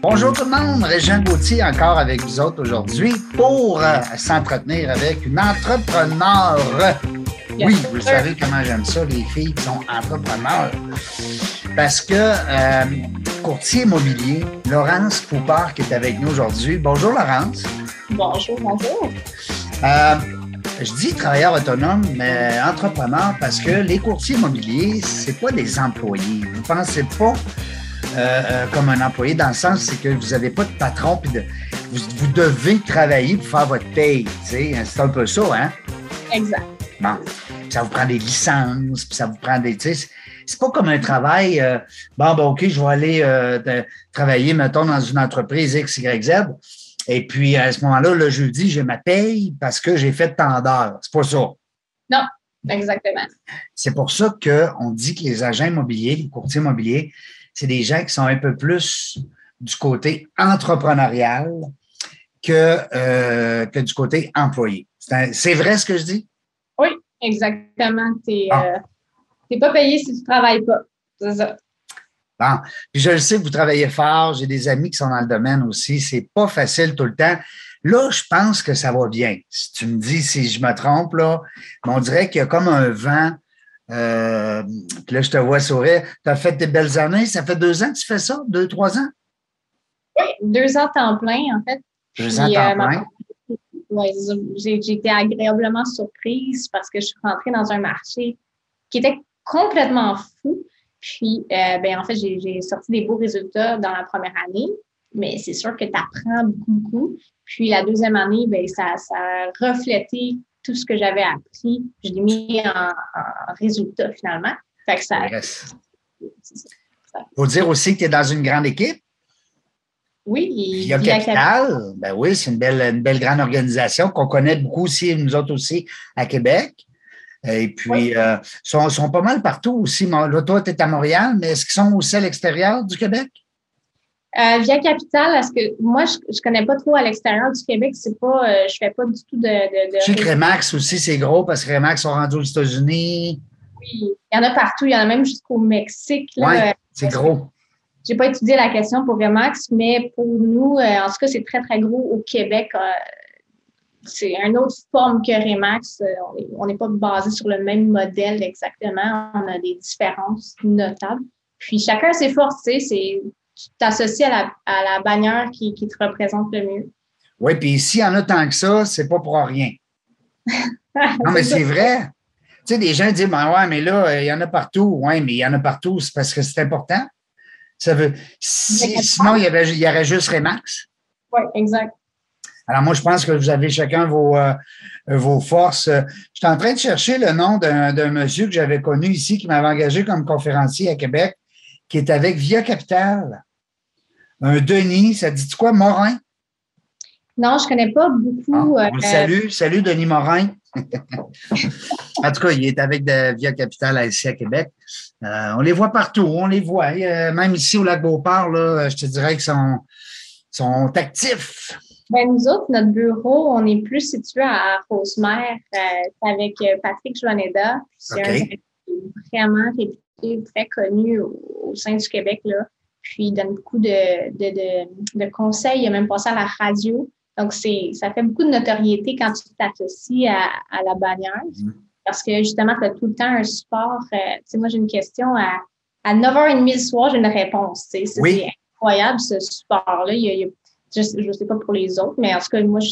Bonjour tout le monde, Régent Gauthier encore avec vous autres aujourd'hui pour euh, s'entretenir avec une entrepreneur. Oui, vous savez comment j'aime ça, les filles qui sont entrepreneurs. Parce que euh, courtier immobilier, Laurence Poupard qui est avec nous aujourd'hui. Bonjour Laurence. Bonjour, bonjour. Euh, je dis travailleur autonome, mais entrepreneur parce que les courtiers immobiliers, c'est pas des employés. Vous pensez pas euh, euh, comme un employé dans le sens c'est que vous n'avez pas de patron puis de, vous, devez travailler pour faire votre paye. C'est un peu ça, hein? Exact. Bon. ça vous prend des licences, puis ça vous prend des. C'est pas comme un travail. Euh, bon, ben, OK, je vais aller travailler, mettons, dans une entreprise X, Y, Z. Et puis, à ce moment-là, le jeudi, j'ai ma paye parce que j'ai fait tant d'heures. C'est pas ça. Non, exactement. C'est pour ça qu'on dit que les agents immobiliers, les courtiers immobiliers, c'est des gens qui sont un peu plus du côté entrepreneurial que, euh, que du côté employé. C'est vrai ce que je dis? Oui, exactement. Tu n'es ah. euh, pas payé si tu ne travailles pas. C'est ça. Bon. Puis je le sais que vous travaillez fort. J'ai des amis qui sont dans le domaine aussi. C'est pas facile tout le temps. Là, je pense que ça va bien. Si tu me dis si je me trompe, là, on dirait qu'il y a comme un vent euh, là, je te vois sourire. Tu as fait des belles années. Ça fait deux ans que tu fais ça? Deux, trois ans? Oui, deux ans temps plein, en fait. Deux ans temps euh, plein. Ouais, j'ai été agréablement surprise parce que je suis rentrée dans un marché qui était complètement fou. Puis, euh, ben, en fait, j'ai sorti des beaux résultats dans la première année, mais c'est sûr que tu apprends beaucoup, beaucoup. Puis, la deuxième année, ben, ça, ça a reflété tout ce que j'avais appris, je l'ai mis en, résultat finalement. Fait que ça. Faut dire aussi que tu es dans une grande équipe. Oui. Via Capital, ben oui, c'est une belle, une belle grande organisation qu'on connaît beaucoup aussi, nous autres aussi, à Québec. Et puis, ils euh, sont, sont, pas mal partout aussi. Là, toi, tu es à Montréal, mais est-ce qu'ils sont aussi à l'extérieur du Québec? Euh, via Capital, parce que moi, je ne connais pas trop à l'extérieur du Québec. C'est pas, euh, je fais pas du tout de. de, de... Je sais que Remax aussi, c'est gros parce que Remax sont rendus aux États-Unis. Oui, il y en a partout. Il y en a même jusqu'au Mexique. Oui, c'est gros. Je n'ai pas étudié la question pour Remax, mais pour nous, euh, en tout cas, c'est très, très gros au Québec. c'est une autre forme que Remax. on n'est pas basé sur le même modèle exactement. On a des différences notables. Puis chacun ses forces, c'est tu t'associes à la, à la bannière qui, qui, te représente le mieux. Oui, puis s'il y en a tant que ça, c'est pas pour rien. non, mais c'est vrai. Tu sais, des gens disent, ben ouais, mais là, il y en a partout. Oui, mais il y en a partout, c'est parce que c'est important. Ça veut. sinon, il y, avait, il y aurait juste Remax. Oui, exact. Alors, moi, je pense que vous avez chacun vos, euh, vos forces. Je suis en train de chercher le nom d'un monsieur que j'avais connu ici, qui m'avait engagé comme conférencier à Québec, qui est avec Via Capital un Denis, ça dit quoi, Morin? Non, je ne connais pas beaucoup. Ah, euh, salut, Denis Morin. en tout cas, il est avec Via Capital ici à Québec. Euh, on les voit partout, on les voit. même ici au lac Beauport, là, je te dirais qu'ils sont, sont actifs. Ben, nous autres, notre bureau, on est plus situé à Rosemère euh, avec Patrick Joaneda. C'est un vraiment réputé, très connu au, sein du Québec. Là puis il donne beaucoup de, de, de, conseils. Il a même passé à la radio. Donc, c'est, ça fait beaucoup de notoriété quand tu t'associes à, à la bannière. Mm. Parce que justement, tu as tout le temps un support. Euh, tu sais, moi, j'ai une question à, à 9h30 le soir, j'ai une réponse. C'est, incroyable, ce support-là. je ne sais pas pour les autres, mais en tout cas, moi, je,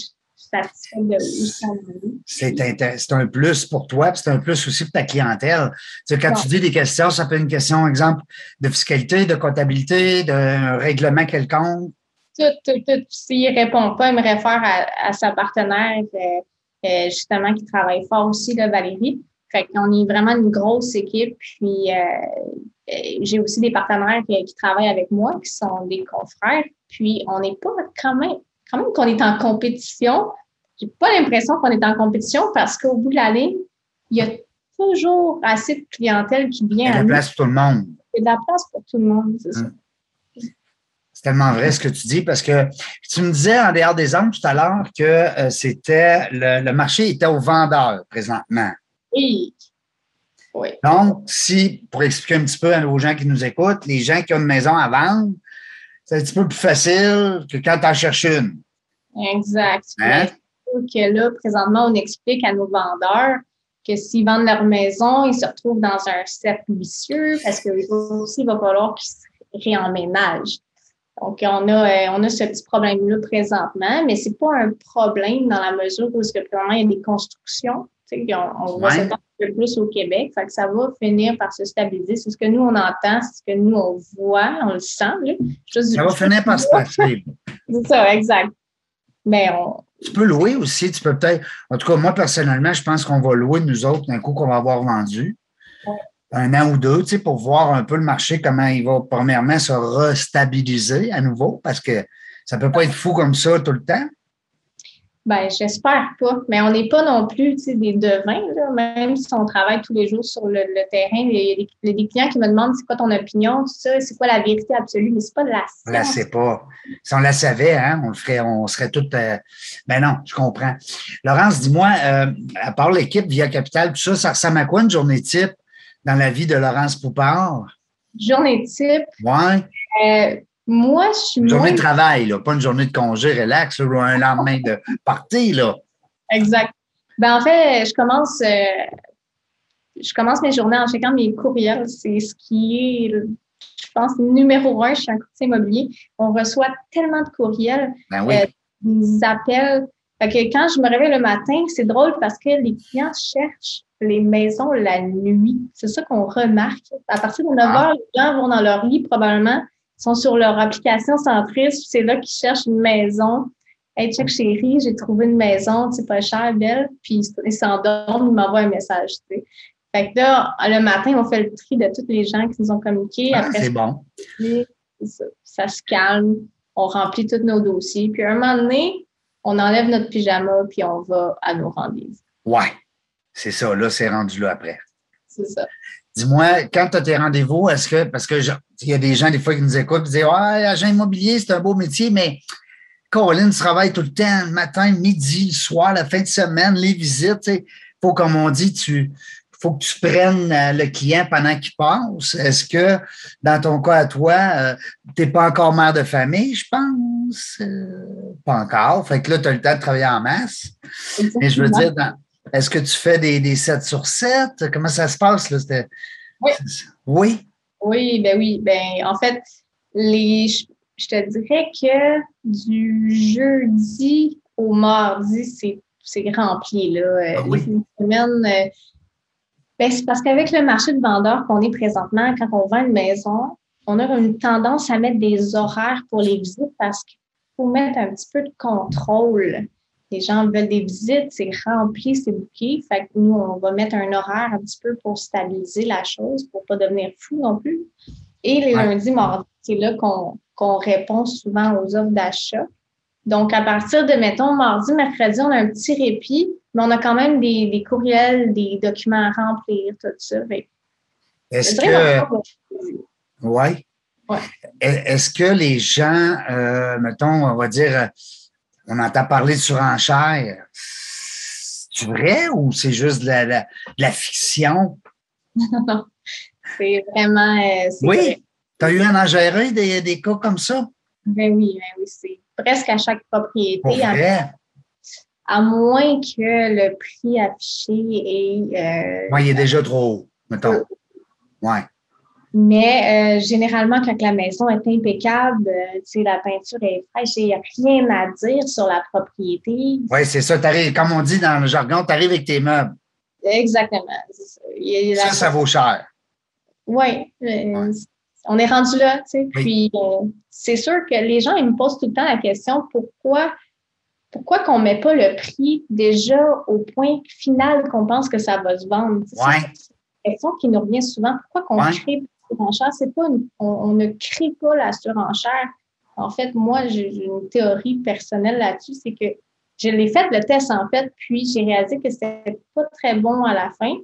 c'est un plus pour toi, c'est un plus aussi pour ta clientèle. quand tu dis des questions, ça peut être une question, exemple, de fiscalité, de comptabilité, d'un règlement quelconque. Tout, tout, tout. S'il ne répond pas, il me réfère à, sa partenaire, euh, euh, justement, qui travaille fort aussi, là, Valérie. Fait qu'on est vraiment une grosse équipe. Puis, euh, j'ai aussi des partenaires qui, qui, travaillent avec moi, qui sont des confrères. Puis, on n'est pas quand même quand même qu'on est en compétition. J'ai pas l'impression qu'on est en compétition parce qu'au bout de l'année, il y a toujours assez de clientèle qui vient. Il y a de la place pour tout le monde. Il y a de la place pour tout le monde, c'est ça. Hum. C'est tellement vrai ce que tu dis parce que tu me disais en dehors des hommes tout à l'heure que euh, c'était le, marché était au vendeur présentement. Oui. oui. Donc, si, pour expliquer un petit peu aux gens qui nous écoutent, les gens qui ont une maison à vendre, C'est un petit peu plus facile que quand tu en cherches une. Exact. Hein? Que là, présentement, on explique à nos vendeurs que s'ils vendent leur maison, ils se retrouvent dans un cercle vicieux parce que aussi, il va falloir qu'ils se réemménagent. Donc, on a, euh, on a ce petit problème-là présentement, mais c'est pas un problème dans la mesure où, que, il y a des constructions on, voit ça un peu plus au Québec. Fait que ça va finir par se stabiliser. C'est ce que nous, on entend, c'est ce que nous, on voit, on le sent. ça va finir par se passer. c'est ça, exact. Mais on... Tu peux louer aussi, tu peux peut-être. En tout cas, moi, personnellement, je pense qu'on va louer nous autres d'un coup qu'on va avoir vendu. Un an ou deux, tu sais, pour voir un peu le marché, comment il va, premièrement, se restabiliser à nouveau, parce que ça ne peut pas être fou comme ça tout le temps. Ben, j'espère pas. Mais on n'est pas non plus des devins, là, même si on travaille tous les jours sur le, terrain. Il y, a des, clients qui me demandent c'est quoi ton opinion, tout ça, c'est quoi la vérité absolue, mais c'est pas de la science. On la sait pas. Si on la savait, hein, on le ferait, on serait tout. Euh... Ben non, je comprends. Laurence, dis-moi, euh, à part l'équipe Via Capital, tout ça, ça ressemble à quoi une journée type dans la vie de Laurence Poupard? Journée type? Ouais. Euh, moi, je suis. Une journée de travail, là, pas une journée de congé, relax, ou un lendemain de partie, là. Exact. Ben, en fait, je commence, euh, je commence mes journées en checkant mes courriels. C'est ce qui est, je pense, numéro un. Je suis un courtier immobilier. On reçoit tellement de courriels, ben oui. euh, des appels. Fait que quand je me réveille le matin, c'est drôle parce que les clients cherchent les maisons la nuit. C'est ça qu'on remarque. À partir de 9 ah. heures, les gens vont dans leur lit probablement sont sur leur application centriste, c'est là qu'ils cherchent une maison. Hey, check chérie, j'ai trouvé une maison, c'est pas cher, belle. Puis ils s'endorment, ils m'envoient un message. Tu sais. Fait que là, le matin, on fait le tri de tous les gens qui nous ont communiqué. Ah, c'est bon. Ça, se calme, on remplit tous nos dossiers. Puis à un moment donné, on enlève notre pyjama, puis on va à nos rendez-vous. Ouais, c'est ça. Là, c'est rendu là après. C'est ça. Dis-moi, quand tu as tes rendez-vous, est-ce que, parce que il y a des gens des fois qui nous écoutent et disent Ouais, agent immobilier, c'est un beau métier, mais Caroline travaille tout le temps, le matin, midi, le soir, la fin de semaine, les visites. Il faut, comme on dit, tu faut que tu prennes euh, le client pendant qu'il passe. Est-ce que, dans ton cas à toi, euh, tu n'es pas encore mère de famille, je pense? Euh, pas encore. Fait que là, tu as le temps de travailler en masse. Mais je veux dire, dans, est-ce que tu fais des, des 7 sur 7? Comment ça se passe? Là? Oui. Oui? Oui, ben oui. Ben, en fait, les, je te dirais que du jeudi au mardi, c'est, rempli. Là. Euh, ah oui? semaine, euh, ben, c'est parce qu'avec le marché de vendeurs qu'on est présentement, quand on vend une maison, on a une tendance à mettre des horaires pour les visites parce qu'il faut mettre un petit peu de contrôle les gens veulent des visites, c'est rempli, c'est bouqué. Fait que nous, on va mettre un horaire un petit peu pour stabiliser la chose, pour pas devenir fou non plus. Et les lundis, mardis, c'est là qu'on répond souvent aux offres d'achat. Donc, à partir de, mettons, mardi, mercredi, on a un petit répit, mais on a quand même des, courriels, des documents à remplir, tout ça. Est-ce que. Oui. Ouais. Est-ce que les gens, euh, mettons, on va dire, on entend parler de surenchère. C'est vrai ou c'est juste de la, fiction? Non, c'est vraiment. Euh, oui. Tu as eu à en gérer des, des, cas comme ça? Ben oui, ben oui. C'est presque à chaque propriété. À, moins que le prix affiché est. Euh, oui, il est déjà trop haut, mettons. Oui. Mais euh, généralement, quand la maison est impeccable, euh, la peinture est fraîche, il n'y a rien à dire sur la propriété. Oui, c'est ça. Comme on dit dans le jargon, tu arrives avec tes meubles. Exactement. Ça, ça, vaut cher. Oui. Euh, on est rendu là. Puis, c'est sûr que les gens ils me posent tout le temps la question pourquoi pourquoi qu'on ne met pas le prix déjà au point final qu'on pense que ça va se vendre? Oui. C'est une question qui nous revient souvent. Pourquoi qu'on crée surenchère, c'est pas on, ne crée pas la surenchère. En fait, moi, j'ai une théorie personnelle là-dessus, c'est que je l'ai fait le test en fait, puis j'ai réalisé que c'était pas très bon à la fin.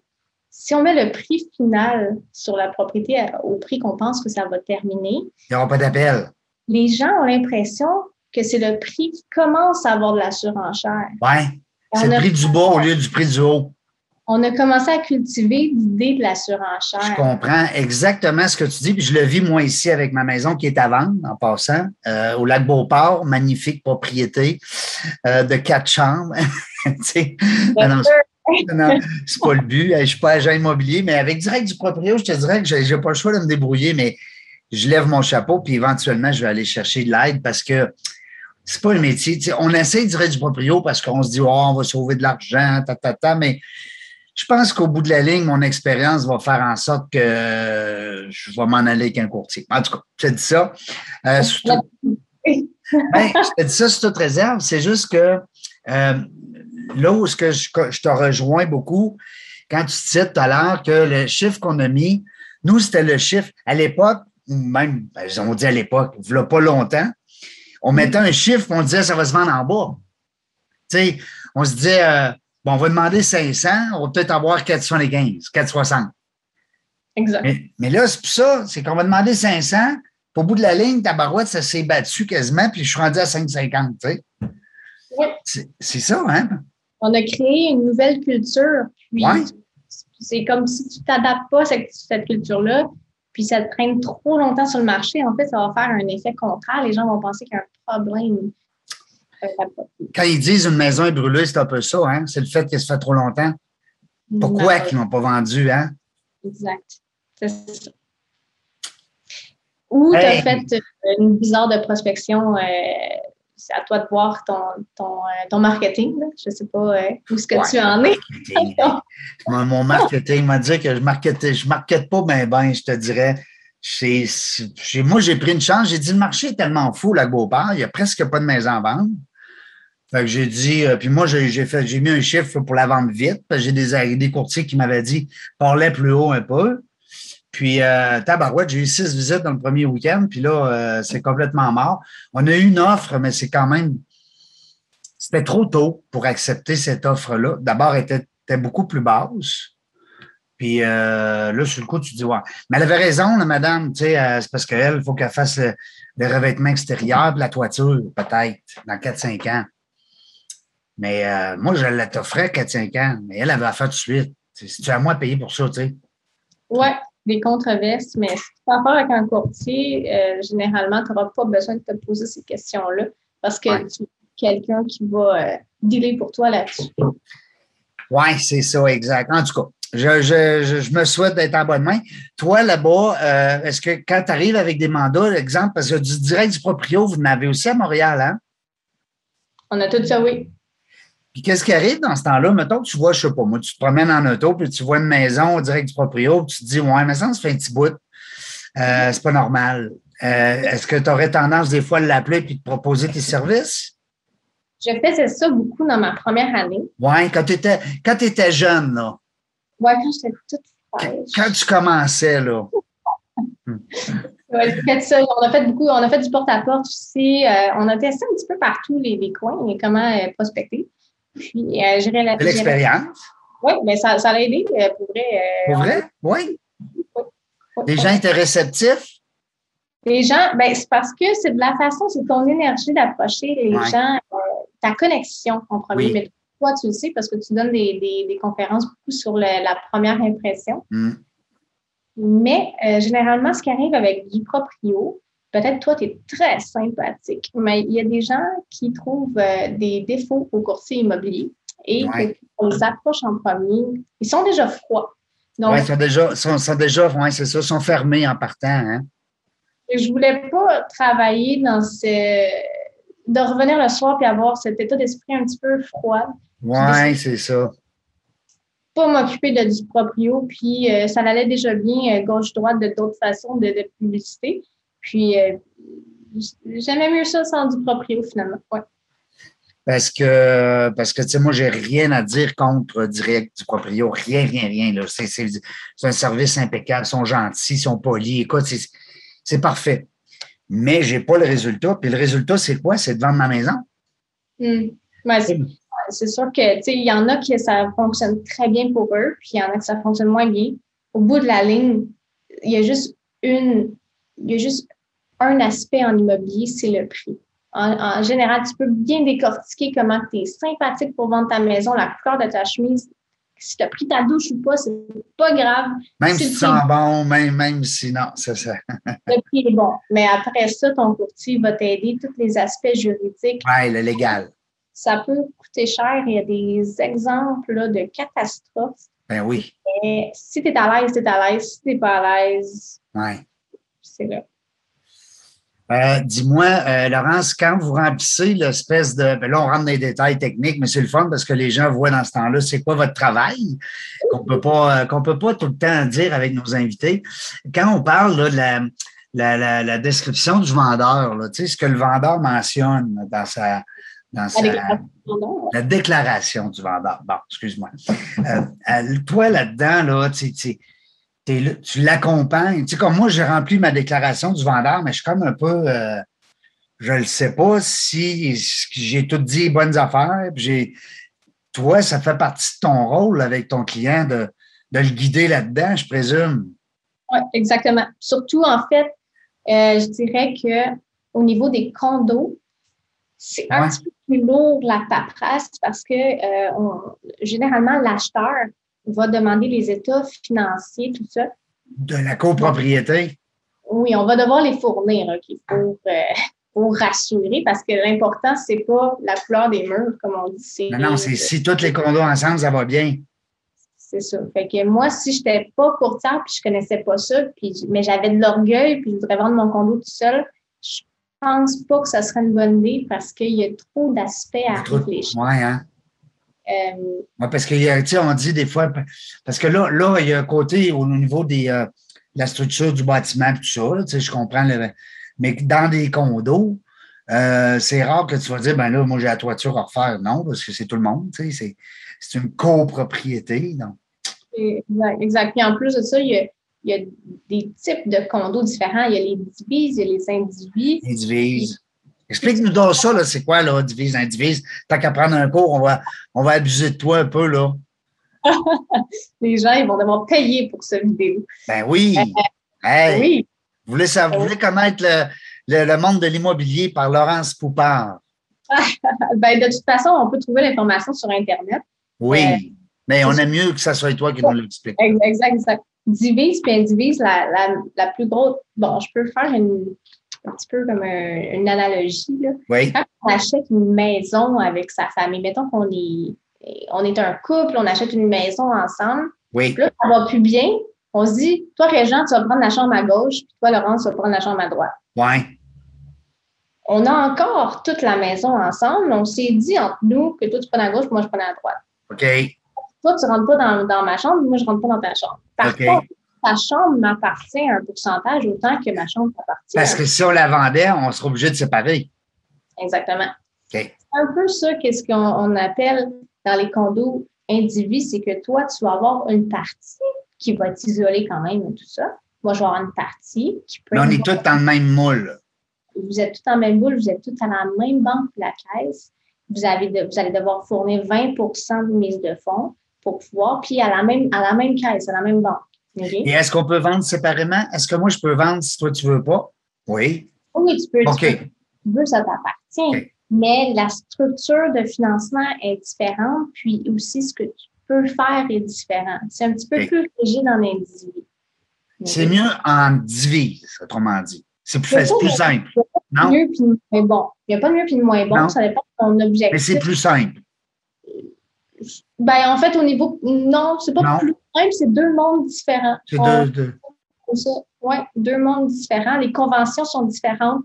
Si on met le prix final sur la propriété au prix qu'on pense que ça va terminer, il n'y aura pas d'appel. Les gens ont l'impression que c'est le prix qui commence à avoir de la surenchère. Oui. C'est le prix du bas au lieu du prix du haut. On a commencé à cultiver l'idée de la surenchère. Je comprends exactement ce que tu dis, puis je le vis moi ici avec ma maison qui est à vendre, en passant, euh, au lac Beauport, magnifique propriété euh, de quatre chambres. non, c'est pas le but. Je ne suis pas agent immobilier, mais avec direct du proprio, je te dirais que je n'ai pas le choix de me débrouiller, mais je lève mon chapeau, puis éventuellement, je vais aller chercher de l'aide parce que c'est pas le métier. on essaie direct du proprio parce qu'on se dit, oh, on va sauver de l'argent, ta, ta, ta, mais je pense qu'au bout de la ligne, mon expérience va faire en sorte que je vais m'en aller avec un courtier. En tout cas, je te dis ça. Euh, ben, je te dis ça sur toute réserve. C'est juste que euh, là où que je, te rejoins beaucoup, quand tu cites tout à l'heure que le chiffre qu'on a mis, nous, c'était le chiffre à l'époque, ou même, ben, on dit à l'époque, il pas longtemps, on mettait un chiffre, on disait ça va se vendre en bas. Tu sais, on se disait, euh, Bon, on va demander 500, on va peut-être avoir 475, 460. Exact. Mais, là, c'est pour ça, c'est qu'on va demander 500, puis au bout de la ligne, ta barouette, ça s'est battu quasiment, puis je suis rendu à 550, tu sais. Oui. C'est ça, hein? On a créé une nouvelle culture, puis c'est comme si tu ne t'adaptes pas à cette, cette culture-là, puis ça te traîne trop longtemps sur le marché, en fait, ça va faire un effet contraire. Les gens vont penser qu'il y a un problème. Quand ils disent une maison est brûlée, c'est un peu ça, hein? C'est le fait qu'elle se fait trop longtemps. Pourquoi qu'ils n'ont pas vendu, hein? Exact. C'est ça. Ou tu as fait une bizarre de prospection. Euh, c'est à toi de voir ton, ton, euh, marketing. Je ne sais pas euh, où ce que tu en es. mon, marketing m'a dit que je ne je markete pas bien, ben, je te dirais. moi, j'ai pris une chance. J'ai dit le marché est tellement fou, la Beauport, il n'y a presque pas de maison à vendre. Fait que j'ai dit, euh, puis moi, j'ai fait, j'ai mis un chiffre pour la vente vite, j'ai des, des courtiers qui m'avaient dit, parlait plus haut un peu. Puis, euh, tabarouette, j'ai eu six visites dans le premier week-end, puis là, euh, c'est complètement mort. On a eu une offre, mais c'est quand même, c'était trop tôt pour accepter cette offre-là. D'abord, elle était, était, beaucoup plus basse. Puis euh, là, sur le coup, tu dis, ouais. Mais elle avait raison, la madame, tu sais, c'est parce qu'elle, il faut qu'elle fasse le, le revêtement extérieur, la toiture, peut-être, dans 4-5 ans. Mais euh, moi, je la t'offrais 4-5 ans, mais elle avait affaire tout de suite. C'est à moi de payer pour ça, tu sais. Oui, des controverses, mais si tu affaire avec un courtier, euh, généralement, tu n'auras pas besoin de te poser ces questions-là parce que tu quelqu'un qui va euh, dealer pour toi là-dessus. Oui, c'est ça, exact. En tout cas, je, je, je, me souhaite d'être en bonne main. Toi, là-bas, est-ce que quand tu arrives avec des mandats, exemple, parce que du direct du proprio, vous en avez aussi à Montréal, hein? On a tout ça, oui. Puis qu'est-ce qui arrive dans ce temps-là? Mettons que tu vois, je sais pas, moi, tu te promènes en auto, puis tu vois une maison direct du proprio, puis tu te dis, ouais, mais ça, ça fait un petit bout. Euh, c'est pas normal. Euh, est-ce que tu aurais tendance des fois à l'appeler puis de proposer tes services? Je faisais ça beaucoup dans ma première année. Oui, quand tu étais, quand étais jeune, là. Oui, quand j'étais toute fraîche. Quand tu commençais, là. ouais, fait ça. On a fait beaucoup, on a fait du porte-à-porte aussi. Euh, on a testé un petit peu partout les, les coins, comment prospecter. Puis, euh, la. l'expérience? Oui, mais ça, ça a aidé, euh, pour vrai. Euh, pour vrai? Oui. Les gens étaient réceptifs? Les gens, ben, c'est parce que c'est de la façon, c'est ton énergie d'approcher les gens, ta connexion en premier. Mais toi, tu le sais parce que tu donnes des, des, des conférences beaucoup sur la première impression. Hmm. Mais généralement, ce qui arrive avec du proprio, peut-être toi, tu es très sympathique, mais il y a des gens qui trouvent euh, des défauts au courtier immobilier et qu'on les approche en premier. Ils sont déjà froids. Oui, ils sont déjà, sont, déjà c'est ça, sont fermés en partant. Hein? Je ne voulais pas travailler dans ce. de revenir le soir et avoir cet état d'esprit un petit peu froid. Oui, c'est ça. Pas m'occuper de du proprio, puis euh, ça allait déjà bien euh, gauche-droite de d'autres façons de, de publicité. Puis, euh, j'aimais mieux ça sans du proprio, finalement. Ouais. Parce que, parce que, tu sais, moi, j'ai rien à dire contre direct du proprio. Rien, rien, rien. Là. C'est, c'est, un service impeccable. Ils sont gentils, ils sont polis. Écoute, c'est, c'est parfait. Mais j'ai pas le résultat. Puis le résultat, c'est quoi? C'est de vendre ma maison. Hmm. c'est, sûr que, tu sais, il y en a qui ça fonctionne très bien pour eux, puis il y en a qui ça fonctionne moins bien. Au bout de la ligne, il y a juste une, il y a juste un aspect en immobilier, c'est le prix. En, général, tu peux bien décortiquer comment tu es sympathique pour vendre ta maison, la couleur de ta chemise, si tu as pris ta douche ou pas, c'est pas grave. Même si, tu sens bon, même, même si non, c'est ça. le prix est bon. Mais après ça, ton courtier va t'aider tous les aspects juridiques. Oui, le légal. Ça peut coûter cher. Il y a des exemples de catastrophes. Ben oui. Mais si tu es à l'aise, tu es à l'aise. Si tu n'es pas à l'aise, c'est là. Euh, dis-moi, euh, Laurence, quand vous remplissez l'espèce de. Ben là, on rentre dans les détails techniques, mais c'est le fun parce que les gens voient dans ce temps-là c'est quoi votre travail, qu'on peut pas, euh, qu'on peut pas tout le temps dire avec nos invités. Quand on parle de la, la, description du vendeur, là, ce que le vendeur mentionne dans sa. Dans sa, la déclaration du vendeur. Bon, excuse-moi. toi, là-dedans, là, tu tu l'accompagnes. Tu sais, comme moi, j'ai rempli ma déclaration du vendeur, mais je suis comme un peu. Euh, je ne sais pas si j'ai tout dit bonnes affaires. J'ai, toi, ça fait partie de ton rôle avec ton client de, de le guider là-dedans, je présume. Oui, exactement. Surtout, en fait, euh, je dirais que au niveau des condos, c'est un petit peu plus lourd la paperasse parce que euh, généralement, l'acheteur, va demander les états financiers, tout ça. De la copropriété? Oui, on va devoir les fournir pour, euh, pour rassurer parce que l'important, c'est pas la couleur des murs, comme on dit. Non, non, c'est si tous les condos ensemble, ça va bien. C'est ça. Fait que moi, si je n'étais pas courtière puis je connaissais pas ça, puis, mais j'avais de l'orgueil puis je voudrais vendre mon condo tout seul, je pense pas que ça serait une bonne idée parce qu'il y a trop d'aspects à réfléchir. Oui, hein? Euh, parce que, on dit des fois, parce que là, là, il y a un côté au niveau des, euh, de la structure du bâtiment, tout ça, je comprends, le, mais dans des condos, euh, c'est rare que tu vas dire, ben là, moi, j'ai la toiture à refaire. Non, parce que c'est tout le monde, c'est, c'est une copropriété. Donc. Exact, exact. Puis en plus de ça, il y, a, il y a des types de condos différents. Il y a les divises, il y a les indivises. Les divises. Explique-nous donc ça, là, c'est quoi, là, divise, indivise? Tant qu'à prendre un cours, on va, on va abuser de toi un peu, là. Les gens, ils vont devoir payer pour cette vidéo. Ben oui. Euh, oui. Vous voulez, vous voulez connaître le, le, monde de l'immobilier par Laurence Poupard? ben, de toute façon, on peut trouver l'information sur Internet. Oui, euh, mais on aime mieux que ce soit toi qui nous l'explique. Exact, exact. Divise puis indivise, la, la, la plus grosse. Bon, je peux faire une un petit peu comme une analogie. Là. Quand on achète une maison avec sa famille, mettons qu'on est, on est un couple, on achète une maison ensemble. Oui. Là, ça va plus bien. On se dit, toi, Régent, tu vas prendre la chambre à gauche, puis toi, Laurence, tu vas prendre la chambre à droite. Oui. On a encore toute la maison ensemble. On s'est dit entre nous que toi, tu prends à gauche, moi, je prends à droite. OK. Toi, tu ne rentres pas dans, dans, ma chambre, moi, je ne rentre pas dans ta chambre. Par contre, ta chambre m'appartient un pourcentage autant que ma chambre t'appartient. Parce que si on la vendait, on serait obligé de séparer. Exactement. C'est un peu ça qu'est-ce qu'on appelle dans les condos indivis, c'est que toi, tu vas avoir une partie qui va t'isoler quand même et tout ça. Moi, je vais avoir une partie qui peut. Mais on est tous dans le même moule. Vous êtes tous en même moule, vous êtes tous à la même banque que la caisse. Vous, avez vous allez devoir fournir 20% de mise de fonds pour pouvoir, puis à la même, à la même caisse, à la même banque. Et est-ce qu'on peut vendre séparément? Est-ce que moi, je peux vendre si toi, tu ne veux pas? Oui. Oui, tu peux. OK. Tu, veux, ça t'appartient. Mais la structure de financement est différente, puis aussi ce que tu peux faire est différent. C'est un petit peu plus rigide en individu. C'est mieux en divise, autrement dit. C'est plus, plus simple. non? Mieux puis moins bon. Il n'y a pas de mieux puis de moins bon, ça dépend de ton objectif. Mais c'est plus simple. Ben, en fait, au niveau. Non, c'est pas plus simple, c'est deux mondes différents. C'est deux, deux. Oui, deux mondes différents. Les conventions sont différentes.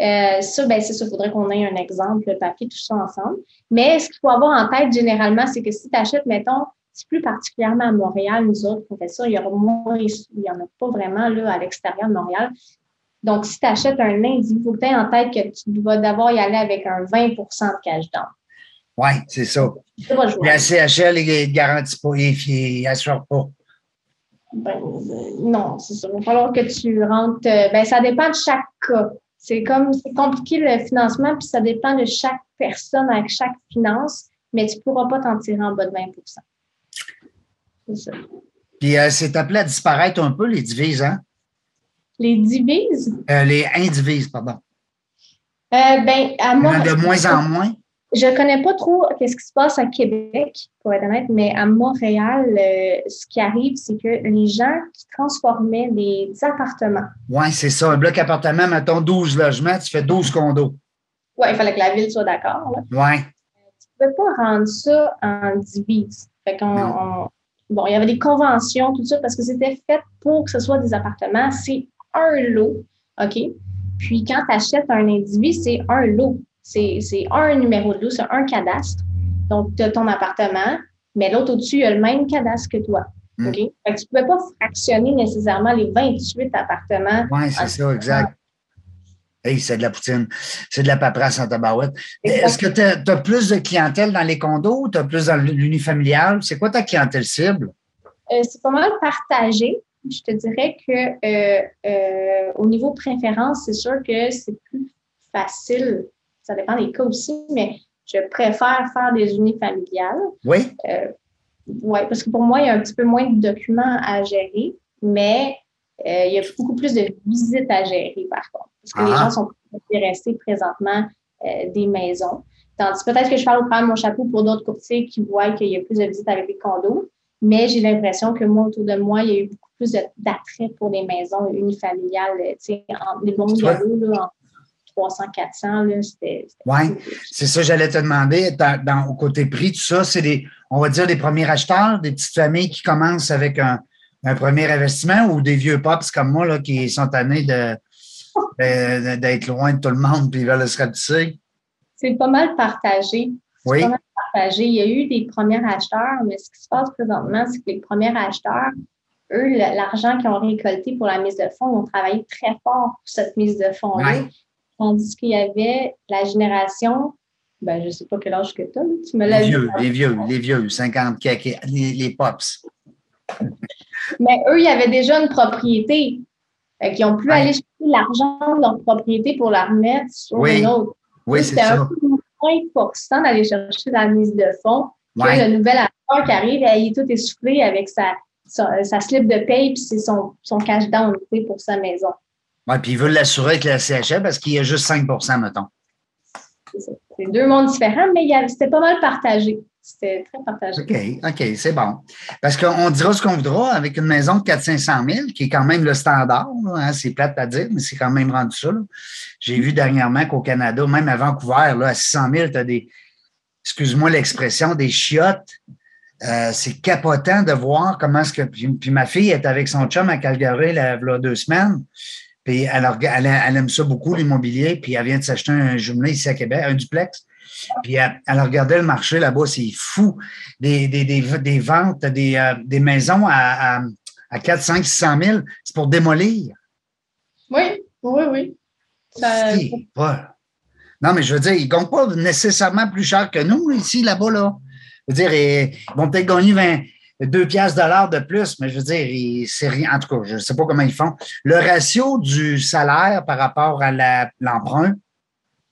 Euh, ça, ben, c'est ça, il faudrait qu'on ait un exemple, le papier, tout ça ensemble. Mais ce qu'il faut avoir en tête généralement, c'est que si tu achètes, mettons, c'est plus particulièrement à Montréal, nous autres, ça, il y aura moins, il n'y en a pas vraiment là, à l'extérieur de Montréal. Donc, si tu achètes un lundi, il faut que tu aies en tête que tu dois d'abord y aller avec un 20% de cash down. Oui, c'est ça. La CHL, il ne garantit pas, il n'assure pas. Ben, non, c'est ça. Il va falloir que tu rentres. Euh, ben, ça dépend de chaque cas. C'est comme c'est compliqué le financement, puis ça dépend de chaque personne avec chaque finance, mais tu ne pourras pas t'en tirer en bas de 20% C'est ça. Puis euh, c'est appelé à disparaître un peu, les divises, hein? Les divises? Euh, les indivises, pardon. ben, à moi. De moins en moins? Je ne connais pas trop ce qui se passe à Québec, pour être honnête, mais à Montréal, euh, ce qui arrive, c'est que les gens qui transformaient des appartements. Oui, c'est ça. Un bloc appartement, mettons 12 logements, tu fais 12 condos. Oui, il fallait que la ville soit d'accord. Oui. Tu ne peux pas rendre ça en divise. Fait qu'on, bon, il y avait des conventions, tout ça, parce que c'était fait pour que ce soit des appartements. C'est un lot, OK? Puis quand tu achètes un individu, c'est un lot. C'est un numéro de lot, c'est un cadastre. Donc, tu as ton appartement, mais l'autre au-dessus, il a le même cadastre que toi. Fait que tu ne pouvais pas fractionner nécessairement les 28 appartements. Oui, c'est ça, exact. Hey, c'est de la poutine. C'est de la paperasse en tabarouette. Est-ce que tu as, plus de clientèle dans les condos ou tu as plus dans l'unifamilial? C'est quoi ta clientèle cible? Euh, c'est pas mal partagé. Je te dirais que euh, euh, au niveau préférence, c'est sûr que c'est plus facile. Ça dépend des cas aussi, mais je préfère faire des unifamiliales. Oui. oui, parce que pour moi, il y a un petit peu moins de documents à gérer, mais il y a beaucoup plus de visites à gérer, par contre parce que les ah. gens sont intéressés présentement euh, des maisons. Tandis peut-être que je parle au de mon chapeau pour d'autres courtiers qui voient qu'il y a plus de visites avec les condos, mais j'ai l'impression que moi, autour de moi, il y a eu beaucoup plus d'attrait pour des maisons unifamiliales, tu sais, les bons galops, là, en 300, 400, c'était... Oui, c'est ça, j'allais te demander, dans, au côté prix, tout ça, c'est des, on va dire, des premiers acheteurs, des petites familles qui commencent avec un, premier investissement ou des vieux pops comme moi, là, qui sont tannés de d'être loin de tout le monde puis ils veulent se? C'est pas mal partagé. Oui. Pas mal partagé. Il y a eu des premiers acheteurs, mais ce qui se passe présentement, c'est que les premiers acheteurs, eux, l'argent qu'ils ont récolté pour la mise de fonds, ont travaillé très fort pour cette mise de fonds-là. Tandis qu'il y avait la génération, ben, je ne sais pas quel âge que tu as, tu me l'as Les vieux, les vieux, les vieux, 50, les, les pops. Mais eux, il y avait déjà une propriété. Fait qu'ils ont pu aller chercher l'argent de leur propriété pour la remettre sur une autre. Oui, c'est ça. C'était un peu moins d'aller chercher la mise de fonds que le nouvel acteur qui arrive, il est tout essoufflé avec sa, sa, slip de paye puis son, son cash down pour sa maison. Oui, puis il veut l'assurer avec la CHF parce qu'il y a juste 5% mettons. C'est deux mondes différents, mais c'était pas mal partagé. C'était très partagé. OK, OK, c'est bon. Parce qu'on dira ce qu'on voudra avec une maison de 400-500 000, qui est quand même le standard. Hein, c'est plate à dire, mais c'est quand même rendu ça. J'ai vu dernièrement qu'au Canada, même à Vancouver, là, à 600 000, tu as des, excuse-moi l'expression, des chiottes. Euh, c'est capotant de voir comment est-ce que. Puis, ma fille est avec son chum à Calgary il y a deux semaines. Puis elle, elle, aime ça beaucoup, l'immobilier. Puis elle vient de s'acheter un jumelé ici à Québec, un duplex. Puis elle, regardait le marché là-bas, c'est fou. Des, des, des, des ventes, des, euh, des maisons à, à, à 4, 5, 600 000, c'est pour démolir. Oui, oui, oui. Ça... Non, mais je veux dire, ils ne comptent pas nécessairement plus cher que nous ici, là-bas. Là. Je veux dire, ils vont peut-être gagner 20, 2 piastres de l'heure de plus, mais je veux dire, c'est rien. En tout cas, je ne sais pas comment ils font. Le ratio du salaire par rapport à l'emprunt,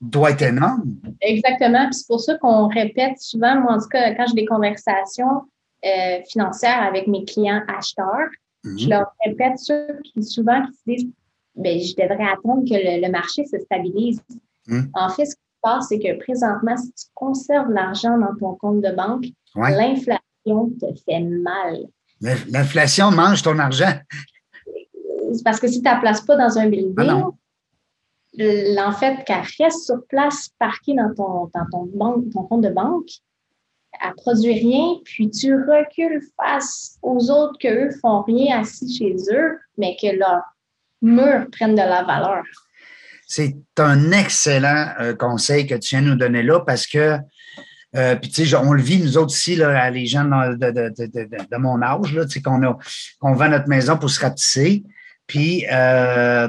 doit être énorme. Exactement. c'est pour ça qu'on répète souvent, moi en tout cas, quand j'ai des conversations euh, financières avec mes clients acheteurs, mhm. je leur répète ceux qui souvent qui se disent ben, je devrais attendre que le, marché se stabilise. Mhm. En fait, ce qui se passe, c'est que présentement, si tu conserves l'argent dans ton compte de banque, l'inflation te fait mal. L'inflation mange ton argent. C'est parce que si tu ne la places pas dans un building, ah en fait, qu'elle reste sur place, parquée dans ton, dans ton, banque, ton compte de banque, elle ne produit rien, puis tu recules face aux autres qu'eux font rien assis chez eux, mais que leurs murs prennent de la valeur. C'est un excellent euh, conseil que tu viens de nous donner là parce que, euh, puis tu sais, on le vit nous autres ici, là, les gens de, de, de, de mon âge, là, qu'on qu'on vend notre maison pour se ratisser puis euh,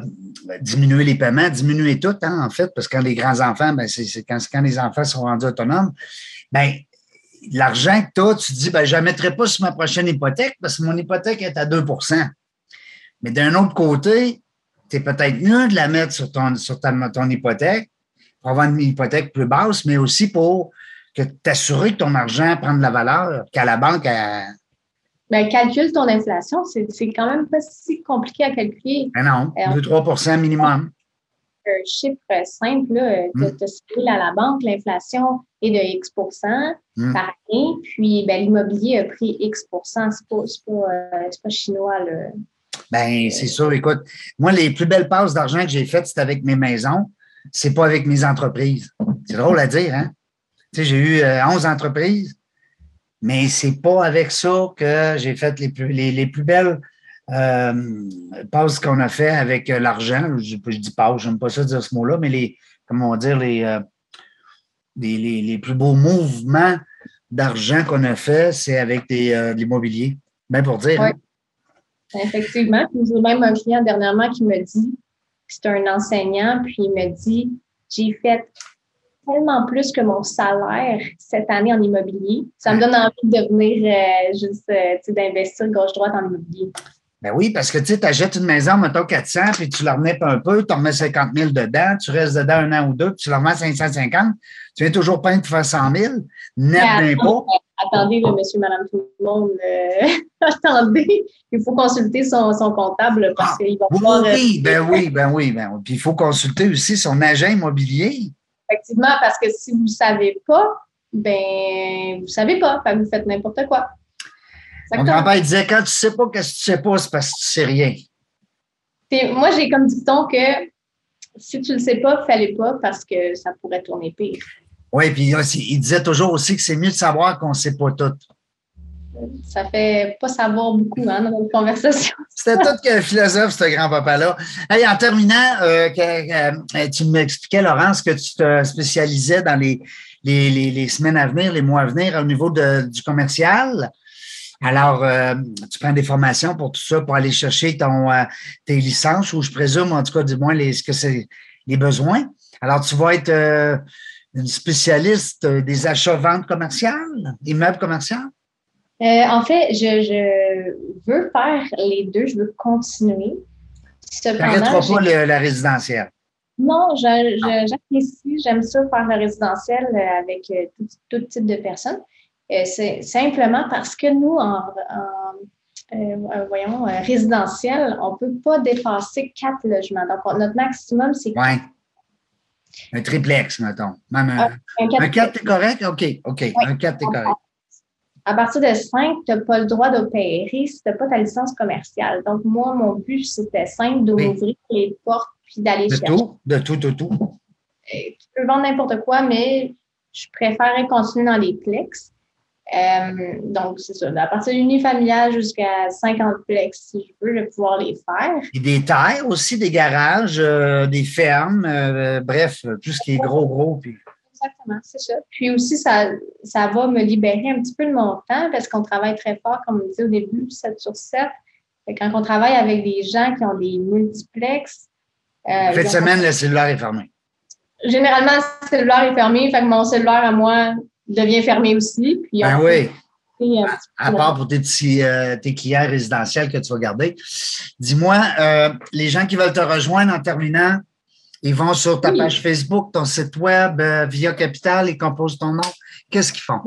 diminuer les paiements, diminuer tout, hein, en fait, parce que quand les grands-enfants, ben, c'est quand, quand les enfants sont rendus autonomes, ben, l'argent que tu as, tu te dis, ben, je ne mettrai pas sur ma prochaine hypothèque parce que mon hypothèque est à 2% Mais d'un autre côté, tu es peut-être mieux de la mettre sur ton, sur ta, ton hypothèque pour avoir une hypothèque plus basse, mais aussi pour que t'assurer que ton argent prend de la valeur, qu'à la banque, elle, ben, calcule ton inflation. C'est quand même pas si compliqué à calculer. Mais non, 2-3% euh, minimum. un chiffre simple, tu as à la banque, l'inflation est de X mm. par année, puis ben, l'immobilier a pris X C'est pas, pas, pas chinois. Là. Ben, c'est sûr. Écoute, moi, les plus belles passes d'argent que j'ai faites, c'est avec mes maisons. C'est pas avec mes entreprises. C'est drôle à dire, hein? J'ai eu 11 entreprises, mais c'est pas avec ça que j'ai fait les plus, les plus belles euh, passe qu'on a fait avec euh, l'argent. Je, je, dis pas, j'aime pas ça dire ce mot-là, mais les, comment dire, euh, les, les, les, plus beaux mouvements d'argent qu'on a fait, c'est avec des, euh, de l'immobilier. Bien pour dire. Oui. Hein. Effectivement. J'ai même un client dernièrement qui me dit, c'est un enseignant, puis il me dit, j'ai fait tellement plus que mon salaire cette année en immobilier. Ça me donne envie de venir juste d'investir gauche-droite en immobilier. Ben oui, parce que tu sais, achètes une maison, mettons 400, puis tu la remets un peu, tu remets 50 000 dedans, tu restes dedans un an ou deux, puis tu la remets 550, tu viens toujours pas de faire 100 000, net d'impôt. Attendez, le monsieur, madame, tout le monde, euh, attendez, il faut consulter son, son comptable parce ah, qu'il va oui, pouvoir... Ben oui, ben oui, ben oui. Puis il faut consulter aussi son agent immobilier. Effectivement, parce que si vous ne savez pas, ben vous ne savez pas, vous faites n'importe quoi. Mon grand-père disait quand tu ne sais pas qu'est-ce que tu sais pas, c'est parce que tu sais rien. moi, j'ai comme dit-on que si tu ne le sais pas, fallait pas parce que ça pourrait tourner pire. Oui, puis il disait toujours aussi que c'est mieux de savoir qu'on ne sait pas tout. Ça fait pas savoir beaucoup hein, dans notre conversation. C'était tout qu'un philosophe, ce grand-papa-là. en terminant, euh, euh, tu m'expliquais, Laurence, que tu te spécialisais dans les, les, semaines à venir, les mois à venir au niveau du commercial. Alors, euh, tu prends des formations pour tout ça, pour aller chercher ton, tes licences, ou je présume, en tout cas, du moins, les, ce que c'est les besoins. Alors, tu vas être une spécialiste des achats-ventes commerciales, des meubles commerciaux? en fait, je, veux faire les deux, je veux continuer. Tu n'arrêteras pas la résidentielle? Non, j'apprécie, j'aime ça faire le résidentiel avec tout type de personnes. Euh, c'est simplement parce que nous, en, euh, euh, voyons, résidentiel, on ne peut pas dépasser quatre logements. Donc, notre maximum, c'est Oui. Un triplex, mettons. Même un, un, 4, est correct? OK, OK. Un 4 est correct. À partir de 5, tu n'as pas le droit d'opérer si tu n'as pas ta licence commerciale. Donc, moi, mon but, c'était simple d'ouvrir les portes puis d'aller chercher. Tout, de tout, de tout. Tu peux vendre n'importe quoi, mais je préférerais continuer dans les plex. Euh, donc, c'est ça. À partir d'unifamilial jusqu'à 50 plex, si je veux, je vais pouvoir les faire. Et des terres aussi, des garages, euh, des fermes, euh, bref, tout ce qui est gros, gros. Puis... Exactement, c'est ça. Puis aussi, ça, ça va me libérer un petit peu de mon temps parce qu'on travaille très fort, comme on disait au début, 7 sur 7. quand on travaille avec des gens qui ont des multiplex. Euh, Cette semaine, le cellulaire est fermé. Généralement, le cellulaire est fermé, fait que mon cellulaire à moi, devient fermé aussi. Puis ben oui. À, part pour tes, euh, tes clients résidentiels que tu vas garder. Dis-moi, euh, les gens qui veulent te rejoindre en terminant, ils vont sur ta page Facebook, ton site web, euh, Via Capital, ils composent ton nom. Qu'est-ce qu'ils font?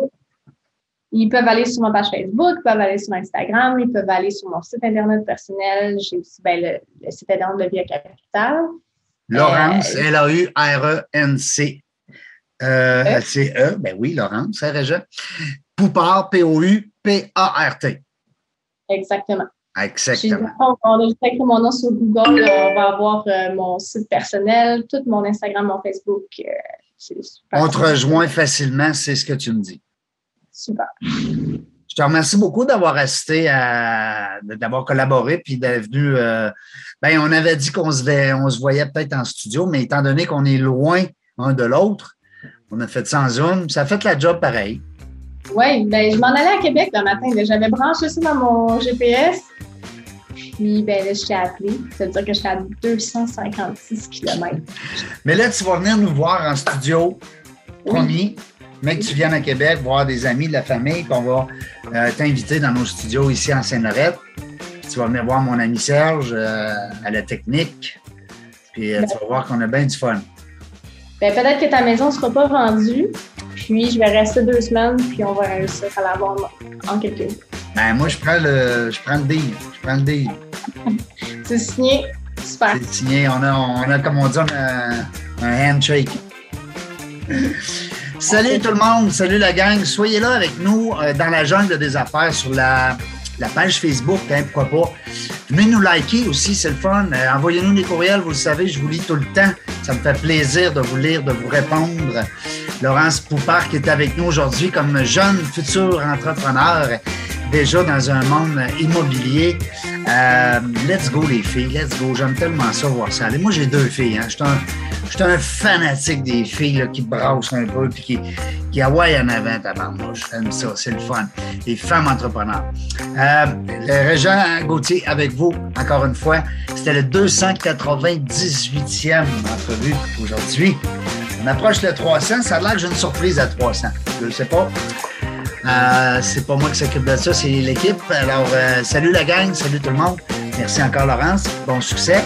Ils peuvent aller sur ma page Facebook, ils peuvent aller sur Instagram, ils peuvent aller sur mon site Internet personnel. J'ai aussi ben, le, site Internet de Via Capital. Laurence, L-A-U-R-E-N-C euh, c'est E, ben oui, Laurence, c'est Régent? Poupard, P-O-U-P-A-R-T. Exactement. Exactement. On a juste écrit mon nom sur Google. on va avoir euh, mon site personnel, tout mon Instagram, mon Facebook. Euh, on te rejoint facilement, c'est ce que tu me dis. Super. Je te remercie beaucoup d'avoir assisté à, d'avoir collaboré puis d'être venu. ben, on avait dit qu'on se, on se voyait peut-être en studio, mais étant donné qu'on est loin un de l'autre, on a fait ça en Zoom. Ça a fait la job pareil. Oui, ben, je m'en allais à Québec le matin. J'avais branché ça dans mon GPS. Puis, ben, là, je t'ai appelé. C'est-à-dire que j'étais à 256 km. Mais là, tu vas venir nous voir en studio, promis. Mais que tu viennes à Québec voir des amis de la famille, puis on va euh, t'inviter dans nos studios ici en Seine-Lorette. Tu vas venir voir mon ami Serge euh, à la technique. Puis euh, tu vas voir qu'on a bien du fun. Ben, peut-être que ta maison ne sera pas vendue, puis je vais rester deux semaines, puis on va réussir à la vendre en quelques Ben, moi, je prends le, je prends le deal. Je prends le deal. C'est signé. Super. C'est signé. On a, on a, comme on dit, un, handshake. Salut tout le monde, salut la gang. Soyez là avec nous euh, dans la jungle des affaires sur la, la page Facebook, hein, pourquoi pas. Venez nous liker aussi, c'est le fun. Euh, envoyez-nous des courriels, vous le savez, je vous lis tout le temps. Ça me fait plaisir de vous lire, de vous répondre. Laurence Poupard qui est avec nous aujourd'hui comme jeune futur entrepreneur déjà dans un monde immobilier. Euh, let's go les filles, let's go. J'aime tellement ça voir ça. Allez, moi j'ai deux filles. Hein. Je suis un, fanatique des filles là, qui brassent un peu et qui, qui hawaii en avant ta J'aime ça, c'est le fun. Les femmes entrepreneurs. Euh, le Régent Gauthier avec vous, encore une fois. C'était le 298e entrevue aujourd'hui. Approche le 300. Ça a l'air que j'ai une surprise à 300. Je ne sais pas. Euh, c'est pas moi qui s'occupe de ça, c'est l'équipe. Alors, euh, salut la gang, salut tout le monde. Merci encore, Laurence. Bon succès.